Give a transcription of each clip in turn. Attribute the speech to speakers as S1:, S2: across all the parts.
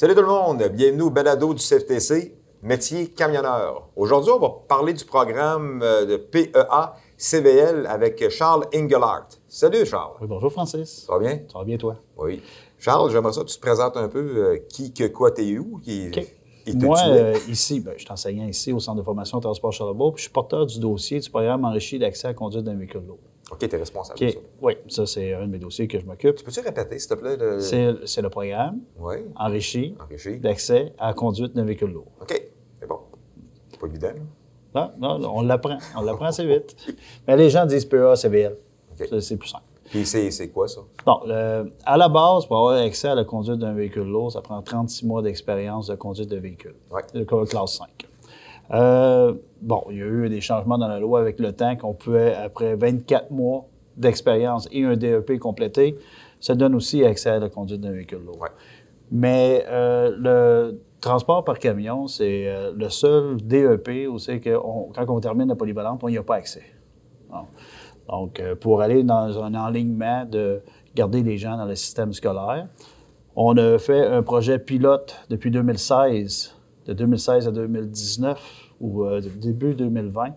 S1: Salut tout le monde, bienvenue au balado du CFTC, métier camionneur. Aujourd'hui, on va parler du programme euh, de PEA CVL avec Charles Engelhardt. Salut Charles.
S2: Oui, bonjour Francis.
S1: Ça va bien?
S2: Ça va bien toi?
S1: Oui. Charles, j'aimerais ça que tu te présentes un peu euh, qui, que, quoi, t'es où? Qui,
S2: OK.
S1: et t'es-tu
S2: Moi, euh, ici, ben, je suis enseignant ici au Centre de formation Transport Charlebourg, puis je suis porteur du dossier du programme enrichi d'accès à la conduite d'un véhicule lourd.
S1: OK, t'es responsable
S2: OK.
S1: de ça.
S2: Oui, ça, c'est un de mes dossiers que je m'occupe.
S1: Peux-tu répéter, s'il te plaît? Le...
S2: C'est c'est le programme
S1: Oui,
S2: enrichi
S1: enrichi.
S2: d'accès à la conduite d'un véhicule lourd.
S1: OK, c'est bon. C'est pas évident.
S2: Non, non, non, on l'apprend. On l'apprend assez vite. Mais les gens disent PA, CVL.
S1: OK.
S2: Ça, C'est plus simple.
S1: Puis c'est c'est quoi, ça?
S2: Bon, le- à la base, pour avoir accès à la conduite d'un véhicule lourd, ça prend 36 mois d'expérience de conduite de véhicule.
S1: Ouais.
S2: de classe 5. Euh, bon, il y a eu des changements dans la loi avec le temps qu'on pouvait, après 24 mois d'expérience et un DEP complété, ça donne aussi accès à la conduite d'un véhicule lourd.
S1: Ouais.
S2: Mais euh, le transport par camion, c'est euh, le seul DEP où c'est que on- quand on termine la polyvalente, on n'y a pas accès. Donc, pour aller dans un enlignement de garder les gens dans le système scolaire, on a fait un projet pilote depuis 2016, de 2016 à 2019 ou euh, début 2020,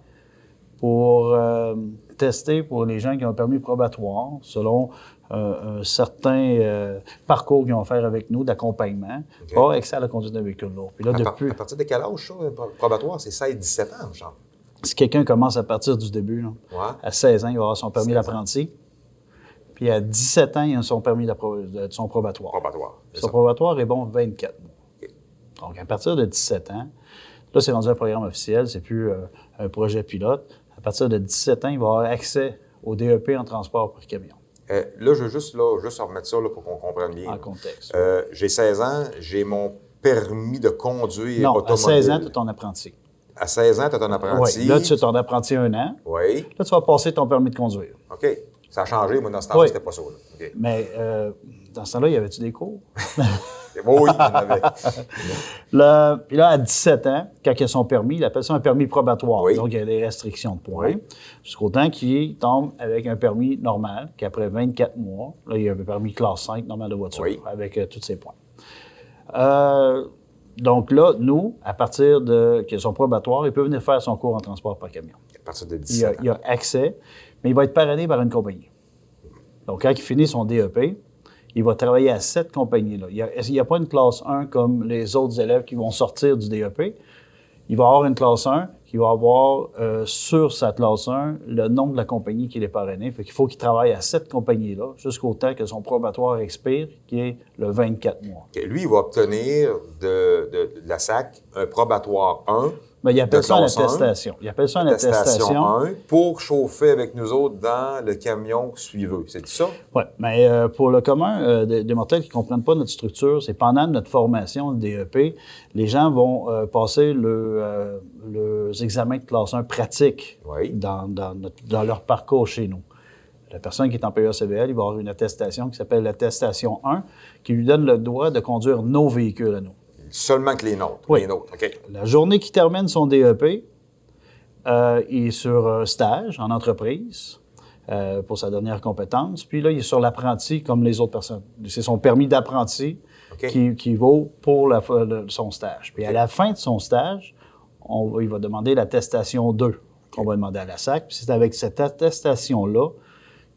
S2: pour euh, tester pour les gens qui ont un permis probatoire selon euh, un certain parcours qu'ils vont faire avec nous d'accompagnement,
S1: OK.
S2: pour accès à la conduite d'un véhicule lourd. Puis là,
S1: À,
S2: depuis,
S1: à partir de quel âge, ça, pro- probatoire? C'est 16-17 ans, Charles.
S2: si quelqu'un commence à partir du début, là,
S1: Ouais.
S2: à 16 ans, il va avoir son permis
S1: 16 ans.
S2: d'apprenti. Puis à 17 ans, il a son permis de son probatoire.
S1: Probatoire.
S2: Son
S1: ça.
S2: probatoire est bon 24 mois. Donc, à partir de 17 ans, là, c'est rendu un programme officiel, c'est plus euh, un projet pilote. À partir de 17 ans, il va avoir accès au DEP en transport par camion,
S1: Euh, là, je veux juste, là, juste remettre ça là, pour qu'on comprenne bien.
S2: en contexte.
S1: Euh, j'ai 16 ans, j'ai mon permis de conduire
S2: non, à
S1: automobile.
S2: 16 ans, tu es ton apprenti.
S1: À 16 ans, tu as ton apprenti.
S2: Oui, là, tu es ton apprenti un an.
S1: Oui.
S2: Là, tu vas passer ton permis de conduire.
S1: OK. Ça a changé. Moi, dans ce temps-là,
S2: Oui.
S1: c'était pas ça. là.
S2: Mais euh, dans ce temps-là, y avait-tu des cours?
S1: Oui, oui, il y en avait.
S2: Puis là, à 17 ans, quand il a son permis, il appelle ça un permis probatoire.
S1: Oui.
S2: Donc, il y a des restrictions de points.
S1: Oui.
S2: Jusqu'au temps qu'il tombe avec un permis normal, qu'après 24 mois, là, il y a un permis classe 5 normal de voiture,
S1: Oui.
S2: avec euh, tous ses points. Euh, donc là, nous, à partir de qu'il a son probatoire, il peut venir faire son cours en transport par camion.
S1: À partir de
S2: Il a,
S1: 17 ans.
S2: il a accès, mais il va être parrainé par une compagnie. Donc, quand il finit son DEP, il va travailler à cette compagnie-là. Il n'y a, pas une classe 1 comme les autres élèves qui vont sortir du DEP. Il va avoir une classe 1 qui va avoir euh, sur sa classe 1 le nom de la compagnie qu'il est parrainé. Fait qu'il faut qu'il travaille à cette compagnie-là jusqu'au temps que son probatoire expire, qui est le 24 mois.
S1: Lui, il va obtenir de la SAC un probatoire 1.
S2: Mais il appelle
S1: De
S2: ça une attestation. Il appelle ça une
S1: attestation
S2: attestation.
S1: 1 pour chauffer avec nous autres dans le camion suiveux. C'est ça?
S2: Oui, mais euh, pour le commun euh, des, des mortels qui ne comprennent pas notre structure, c'est pendant notre formation, le DEP, les gens vont euh, passer le, leurs examens de classe 1 pratiques
S1: Oui.
S2: dans, dans notre- dans leur parcours chez nous. La personne qui est en PEA-CVL, il va avoir une attestation qui s'appelle l'attestation 1, qui lui donne le droit de conduire nos véhicules à nous.
S1: Seulement que les nôtres.
S2: Oui.
S1: Les nôtres. OK?
S2: La journée qui termine son DEP, euh, il est sur un stage en entreprise euh, pour sa dernière compétence. Puis là, il est sur l'apprenti comme les autres personnes. C'est son permis d'apprenti qui, qui vaut pour la, le- son stage. Puis à la fin de son stage, on il va demander l'attestation 2 qu'on va demander à la SAC. Puis c'est avec cette attestation-là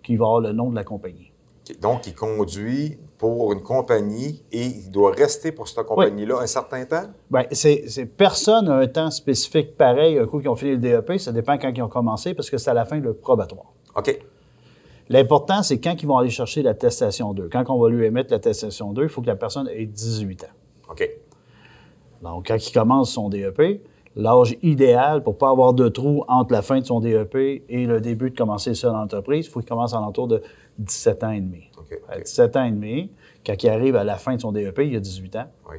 S2: qu'il va avoir le nom de la compagnie.
S1: Donc, il conduit pour une compagnie et il doit rester pour cette compagnie-là un certain temps?
S2: Bien, c'est, c'est- personne n'a un temps spécifique pareil, un coup qu'ils ont fini le DEP, ça dépend quand ils ont commencé, parce que c'est à la fin le probatoire.
S1: OK.
S2: L'important, c'est quand ils vont aller chercher l'attestation 2. Quand on va lui émettre l'attestation 2, il faut que la personne ait 18 ans.
S1: OK.
S2: Donc, quand il commence son DEP, l'âge idéal pour ne pas avoir de trou entre la fin de son DEP et le début de commencer seul en entreprise, il faut qu'il commence à l'entour de 17 ans et demi. À
S1: OK.
S2: 17 ans et demi, quand il arrive à la fin de son DEP, il a 18 ans.
S1: Oui.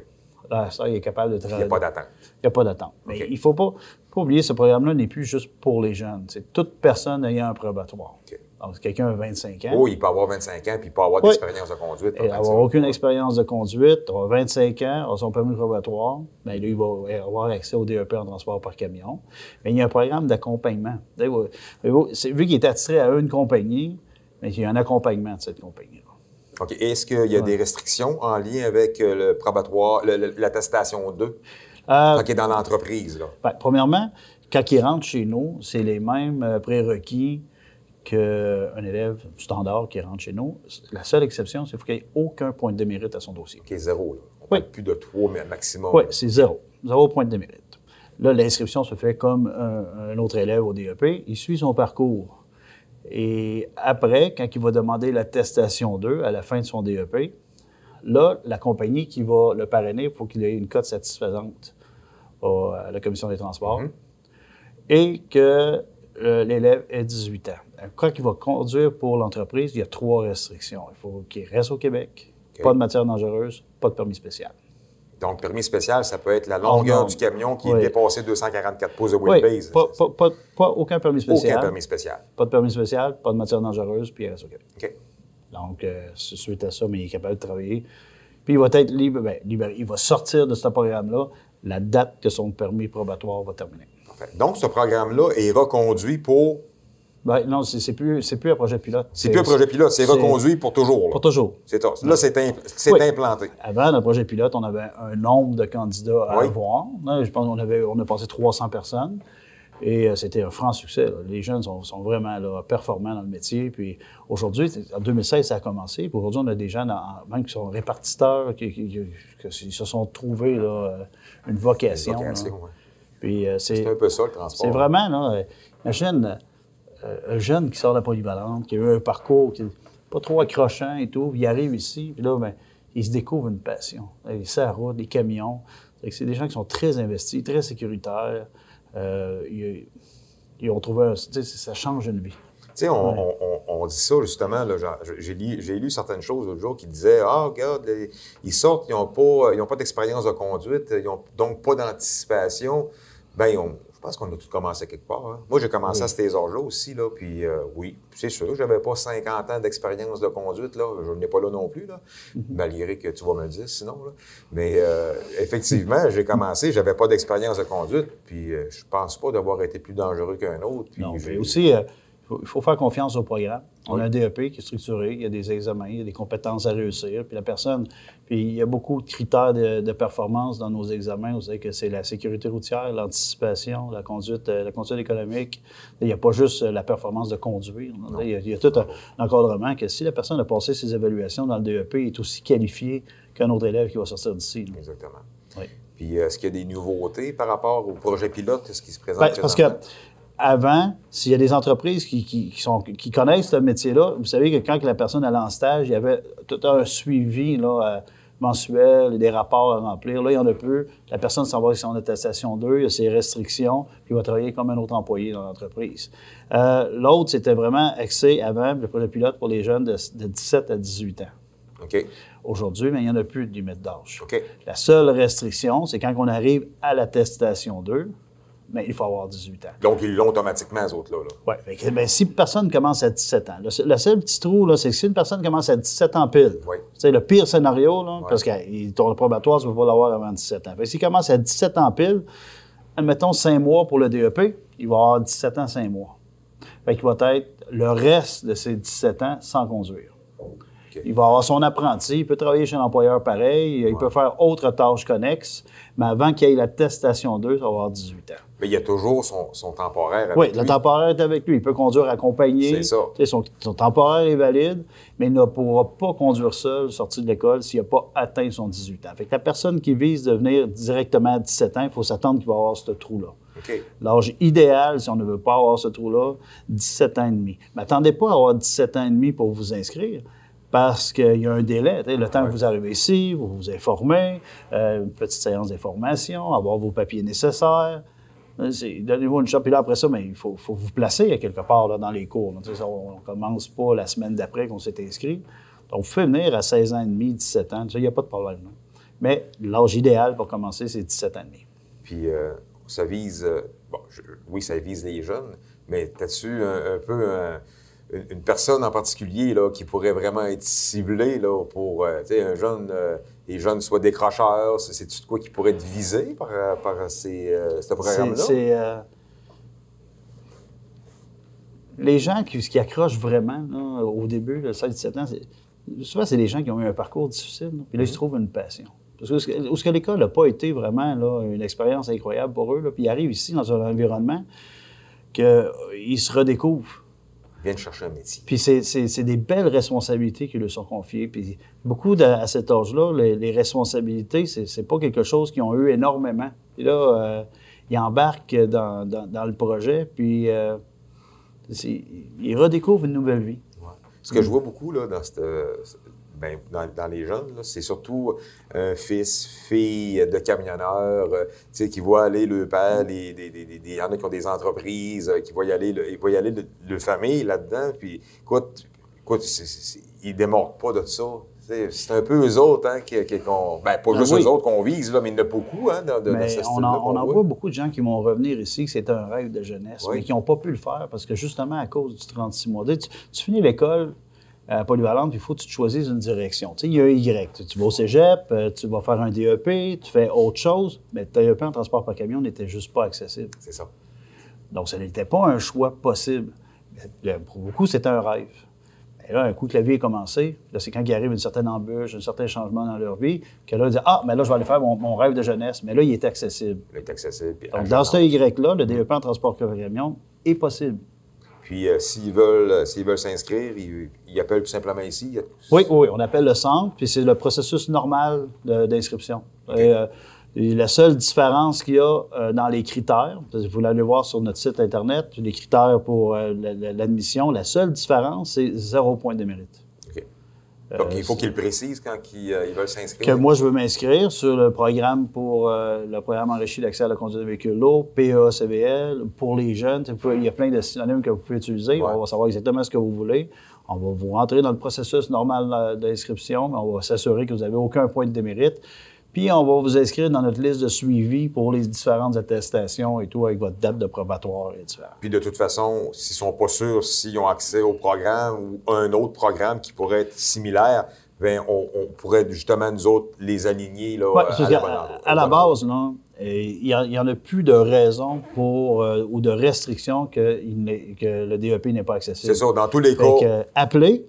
S2: Là, ça, il est capable de
S1: Il n'y
S2: travailler.
S1: a pas d'attente.
S2: Il n'y a pas d'attente. Mais il ne faut pas, pas oublier, ce programme-là n'est plus juste pour les jeunes. C'est toute personne ayant un probatoire. Donc, si quelqu'un a 25 ans,
S1: Oh, il peut avoir 25 ans puis il peut avoir
S2: Oui.
S1: d'expérience de conduite. par
S2: avoir
S1: 25.
S2: aucune expérience de conduite, avoir 25 ans, avoir son permis de probatoire, bien, lui, il va avoir accès au DEP en transport par camion. Mais il y a un programme d'accompagnement. Vu qu'il est attiré à une compagnie, mais il y a un accompagnement de cette compagnie-là.
S1: OK. Est-ce qu'il y a des restrictions en lien avec euh, le probatoire, l'attestation 2,
S2: Euh,
S1: quand il est dans l'entreprise? là?
S2: ben, premièrement, quand il rentre chez nous, c'est les mêmes euh, prérequis qu'un élève standard qui rentre chez nous. La seule exception, c'est qu'il n'y ait aucun point de démérite à son dossier.
S1: OK, zéro. Là. On
S2: Oui.
S1: parle plus de 3, mais maximum.
S2: Oui, c'est zéro. Zéro point de démérite. Là, l'inscription se fait comme un, un autre élève au DEP. Il suit son parcours. Et après, quand il va demander l'attestation 2 à la fin de son DEP, là, la compagnie qui va le parrainer, il faut qu'il ait une cote satisfaisante au- à la Commission des transports et que euh, l'élève ait 18 ans. Quand il va conduire pour l'entreprise, il y a trois restrictions. Il faut qu'il reste au Québec, pas de matière dangereuse, pas de permis spécial.
S1: Donc, permis spécial, ça peut être la longueur
S2: non.
S1: du camion qui
S2: Oui.
S1: est dépassé 244 pouces de
S2: Oui,
S1: wheelbase.
S2: pas, pas- pas- pas aucun permis spécial.
S1: Aucun permis spécial.
S2: Pas de permis spécial, pas de matière dangereuse, puis il reste au Québec.
S1: OK.
S2: Donc, euh, c'est suite à ça, mais il est capable de travailler. Puis il va être libre, ben, libéré. Il va sortir de ce programme-là la date que son permis probatoire va terminer.
S1: Parfait. Donc, ce programme-là est reconduit pour.
S2: Ben, non, c'est plus, c'est plus un projet pilote.
S1: C'est plus un projet pilote, c'est reconduit pour toujours. là.
S2: Pour toujours.
S1: C'est. Là, c'est
S2: Oui.
S1: implanté.
S2: Avant, le projet pilote, on avait un nombre de candidats à
S1: Oui.
S2: avoir. Là, je pense qu'on avait, on a passé 300 personnes. Et euh, c'était un franc succès. là. Les jeunes sont, sont vraiment là, performants dans le métier. Puis aujourd'hui, en 2016, ça a commencé. Puis aujourd'hui, on a des jeunes, en- même qui sont répartiteurs, qui, qui- qui- qui se sont trouvés là, euh, une vocation.
S1: Vocation, ouais.
S2: Puis euh, c'est
S1: C'est un peu ça, le transport.
S2: c'est vraiment, là, imagine un jeune qui sort de la polyvalente, qui a eu un parcours qui n'est pas trop accrochant et tout, il arrive ici, puis là, ben, il se découvre une passion. Les la route, les camions. C'est des gens qui sont très investis, très sécuritaires. Euh, ils, ils ont trouvé un. Ça change une vie.
S1: Tu sais, on, on- on- on dit ça justement. J'ai lu, certaines choses l'autre jour qui disaient Ah, regarde, les- ils sortent, ils n'ont pas, ils ont pas d'expérience de conduite, ils n'ont donc pas d'anticipation. On- je pense qu'on a tout commencé quelque part. hein. Moi, j'ai commencé à ces âges-là aussi, là, puis euh, oui, c'est sûr, j'avais pas 50 ans d'expérience de conduite, là, je n'ai pas là non plus, là, malgré que tu vas me le dire sinon. Là. Mais euh, effectivement, j'ai commencé, j'avais pas d'expérience de conduite, puis euh, je pense pas d'avoir été plus dangereux qu'un autre. Puis
S2: Non, mais aussi, euh, faut- il faut faire confiance au programme. On
S1: Oui.
S2: a un DEP qui est structuré, il y a des examens, il y a des compétences à réussir, puis la personne, puis il y a beaucoup de critères de, de performance dans nos examens. Vous savez que c'est la sécurité routière, l'anticipation, la conduite, euh, la conduite économique. Il n'y a pas juste euh, la performance de conduire. Il y a, il y a tout un, encadrement que si la personne a passé ses évaluations dans le DEP, il est aussi qualifié qu'un autre élève qui va sortir d'ici.
S1: Exactement.
S2: Oui.
S1: Puis, euh, est-ce qu'il y a des nouveautés par rapport au projet pilote, ce qui se présente
S2: Ben, parce que? Avant, s'il y a des entreprises qui, qui- qui sont, qui connaissent ce métier-là, vous savez que quand la personne allait en stage, il y avait tout un suivi là, euh, mensuel et des rapports à remplir. Là, il y en a peu. La personne s'en va avec son attestation 2, il y a ses restrictions, puis il va travailler comme un autre employé dans l'entreprise. Euh, L'autre, c'était vraiment axé avant, le projet pilote pour les jeunes de, de 17 à 18 ans.
S1: OK.
S2: Aujourd'hui, mais il n'y en a plus de limite d'âge. La seule restriction, c'est quand on arrive à l'attestation 2, mais il faut avoir 18 ans.
S1: Donc, ils l'ont automatiquement, ces autres-là. là.
S2: Oui. Ben, si personne commence à 17 ans, le, seul- le seul petit trou, là, c'est que si une personne commence à 17 ans pile,
S1: Oui.
S2: c'est le pire scénario, là, parce que ton probatoire, tu ne peux pas l'avoir avant 17 ans. Fait s'il commence à 17 ans pile, admettons 5 mois pour le DEP, il va avoir 17 ans, 5 mois. Fait qu'il va être le reste de ses 17 ans sans conduire. Il va avoir son apprenti, il peut travailler chez l'employeur pareil, il peut faire autres tâches connexes, mais avant qu'il ait l'attestation 2, il va avoir 18 ans.
S1: Mais il y a toujours son, son temporaire avec
S2: Oui,
S1: lui.
S2: le temporaire est avec lui. Il peut conduire accompagné.
S1: C'est ça.
S2: Son, son temporaire est valide, mais il ne pourra pas conduire seul, sorti de l'école, s'il n'a pas atteint son 18 ans. Fait que la personne qui vise de venir directement à 17 ans, il faut s'attendre qu'il va avoir ce trou-là. L'âge idéal, si on ne veut pas avoir ce trou-là, 17 ans et demi. Mais attendez pas à avoir 17 ans et demi pour vous inscrire. Parce qu'il y a un délai. Le temps que vous arrivez ici, vous vous informez, euh, une petite séance d'information, avoir vos papiers nécessaires. Euh, Donnez-vous une shot. Puis là, après ça, mais il faut, faut vous placer à quelque part là, dans les cours. là. On ne commence pas la semaine d'après qu'on s'est inscrit. Donc, vous pouvez venir à 16 ans et demi, 17 ans. Il n'y a pas de problème. Mais l'âge idéal pour commencer, c'est 17 ans et demi.
S1: Puis, euh, ça vise. euh, bon, je- oui, ça vise les jeunes, mais as-tu un, un peu un- une, une personne en particulier là, qui pourrait vraiment être ciblée là, pour. euh, un jeune. euh, les jeunes soient décrocheurs, c'est- c'est-tu de quoi qui pourrait être visé par, euh, par ces, euh, ce
S2: C'est-
S1: programme-là?
S2: C'est. euh, les gens qui, qui accrochent vraiment là, au début, le 16-17 ans, souvent, c'est des gens qui ont eu un parcours difficile, puis là, ils se trouvent une passion. Parce que ce que- où ce que l'école n'a pas été vraiment là, une expérience incroyable pour eux, là, puis ils arrivent ici dans un environnement qu'ils se redécouvrent.
S1: Viennent chercher un métier.
S2: Puis c'est- des belles responsabilités qui leur sont confiées. Puis beaucoup de- à cet âge-là, les, les responsabilités, c'est pas quelque chose qu'ils ont eu énormément. Puis là, euh, ils embarquent dans, dans- dans le projet, puis euh, ils redécouvrent une nouvelle vie.
S1: Ouais. Ce que je vois beaucoup là, dans, cette, ben, dans, dans les jeunes, c'est surtout un fils, fille de camionneur, euh, qui voit aller le père, les- il y en a qui ont des entreprises, euh, qui voient y aller, le, ils voient y aller le, le famille là-dedans, puis écoute, écoute ils ne démordent pas de ça. C'est un peu eux autres, hein, qu'on- ben, pas
S2: Ah
S1: juste
S2: oui.
S1: eux autres qu'on vise, là, mais il y en a beaucoup, hein, de, de, ce
S2: on en, on en
S1: voit.
S2: beaucoup de gens qui vont revenir ici, que c'est un rêve de jeunesse,
S1: Oui.
S2: mais qui n'ont pas pu le faire parce que justement à cause du 36 mois. Tu finis l'école à polyvalente, il faut que tu te choisisses une direction. Tu sais, il y a un Y. Tu, tu vas au cégep, euh, tu vas faire un DEP, tu fais autre chose, mais le DEP en transport par camion n'était juste pas accessible.
S1: C'est ça.
S2: Donc, ce n'était pas un choix possible. Mais Pour beaucoup, c'était un rêve. Et là, un coup que la vie est commencée, là, c'est quand il arrive une certaine embûche, un certain changement dans leur vie, que là, ils disent Ah, mais là, je vais aller faire mon, mon rêve de jeunesse. Mais là, il est accessible.
S1: Il est accessible.
S2: Donc, dans ce. Y-là, le DEP en transport par camion est possible.
S1: Puis euh, s'ils veulent euh, s'ils veulent s'inscrire, ils, ils appellent tout simplement ici. Il y a-
S2: Oui, oui, on appelle le centre, puis c'est le processus normal d'inscription. Et, euh, et la seule différence qu'il y a euh, dans les critères, vous l'allez voir sur notre site Internet, les critères pour la- la- l'admission, la seule différence, c'est zéro point de mérite.
S1: Donc,
S2: Euh,
S1: il faut qu'ils le précisent quand ils, euh, ils veulent s'inscrire.
S2: Que moi, je veux m'inscrire sur le programme pour euh, le programme enrichi d'accès à la conduite de véhicules lourds, PEA, CVL, pour les jeunes. Il y a plein de synonymes que vous pouvez utiliser.
S1: Ouais.
S2: On va savoir exactement ce que vous voulez. On va vous rentrer dans le processus normal euh, d'inscription, mais on va s'assurer que vous n'avez aucun point de démérite. Puis, on va vous inscrire dans notre liste de suivi pour les différentes attestations et tout, avec votre date de probatoire et tout.
S1: Puis de toute façon, s'ils sont pas sûrs s'ils ont accès au programme ou un autre programme qui pourrait être similaire, ben on, on pourrait justement nous autres les aligner là,
S2: Ouais,
S1: à, la
S2: à base, euh, il n'y en, a plus de raison pour, euh, ou de restriction que, il n'est- que le DEP n'est pas accessible.
S1: C'est ça, dans tous les cas.
S2: appelez,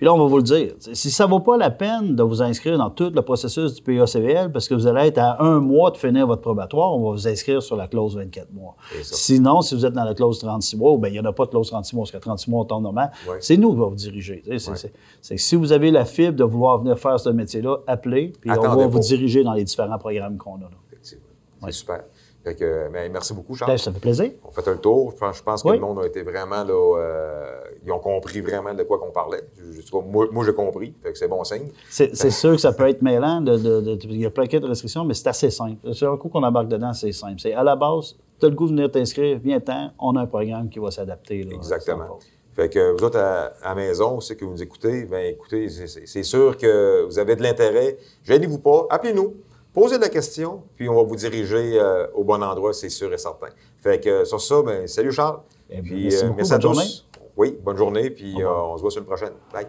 S2: puis là, on va vous le dire. Si ça ne vaut pas la peine de vous inscrire dans tout le processus du PACVL, parce que vous allez être à un mois de finir votre probatoire, on va vous inscrire sur la clause 24 mois. Sinon, si vous êtes dans la clause 36 mois, ben, il n'y en a pas de clause 36 mois, parce que 36 mois, on tombe normal.
S1: Ouais.
S2: C'est nous qui va vous diriger. C'est
S1: Ouais.
S2: c'est- c'est que si vous avez la fibre de vouloir venir faire ce métier-là, appelez, puis on va vous
S1: pas.
S2: diriger dans les différents programmes qu'on a. là.
S1: Effectivement. C'est super. Fait que, ben, merci beaucoup, Charles.
S2: Ben, Ça fait plaisir.
S1: On fait un tour. Je pense, je pense que le monde a été vraiment là. euh, ils ont compris vraiment de quoi qu'on parlait. Je- moi, moi j'ai compris. Fait que c'est bon signe.
S2: C'est sûr que ça peut être mêlant. De, de- de- il y a plein de restrictions, mais c'est assez simple. C'est un coup qu'on embarque dedans, c'est simple. C'est à la base, tu as le goût de venir t'inscrire, viens-t'en, on a un programme qui va s'adapter.
S1: Exactement. Fait que vous autres, à, la maison, ceux que vous nous écoutez, bien écoutez, c'est sûr que vous avez de l'intérêt. Gênez-vous pas, appelez-nous, posez la question, puis on va vous diriger euh, au bon endroit, c'est sûr et certain. Fait que sur ça, ben, salut Charles.
S2: Eh bien,
S1: Puis
S2: merci
S1: euh,
S2: beaucoup,
S1: merci à
S2: bonne
S1: tous.
S2: journée.
S1: Oui, bonne journée, puis euh, on se voit sur une prochaine. Bye.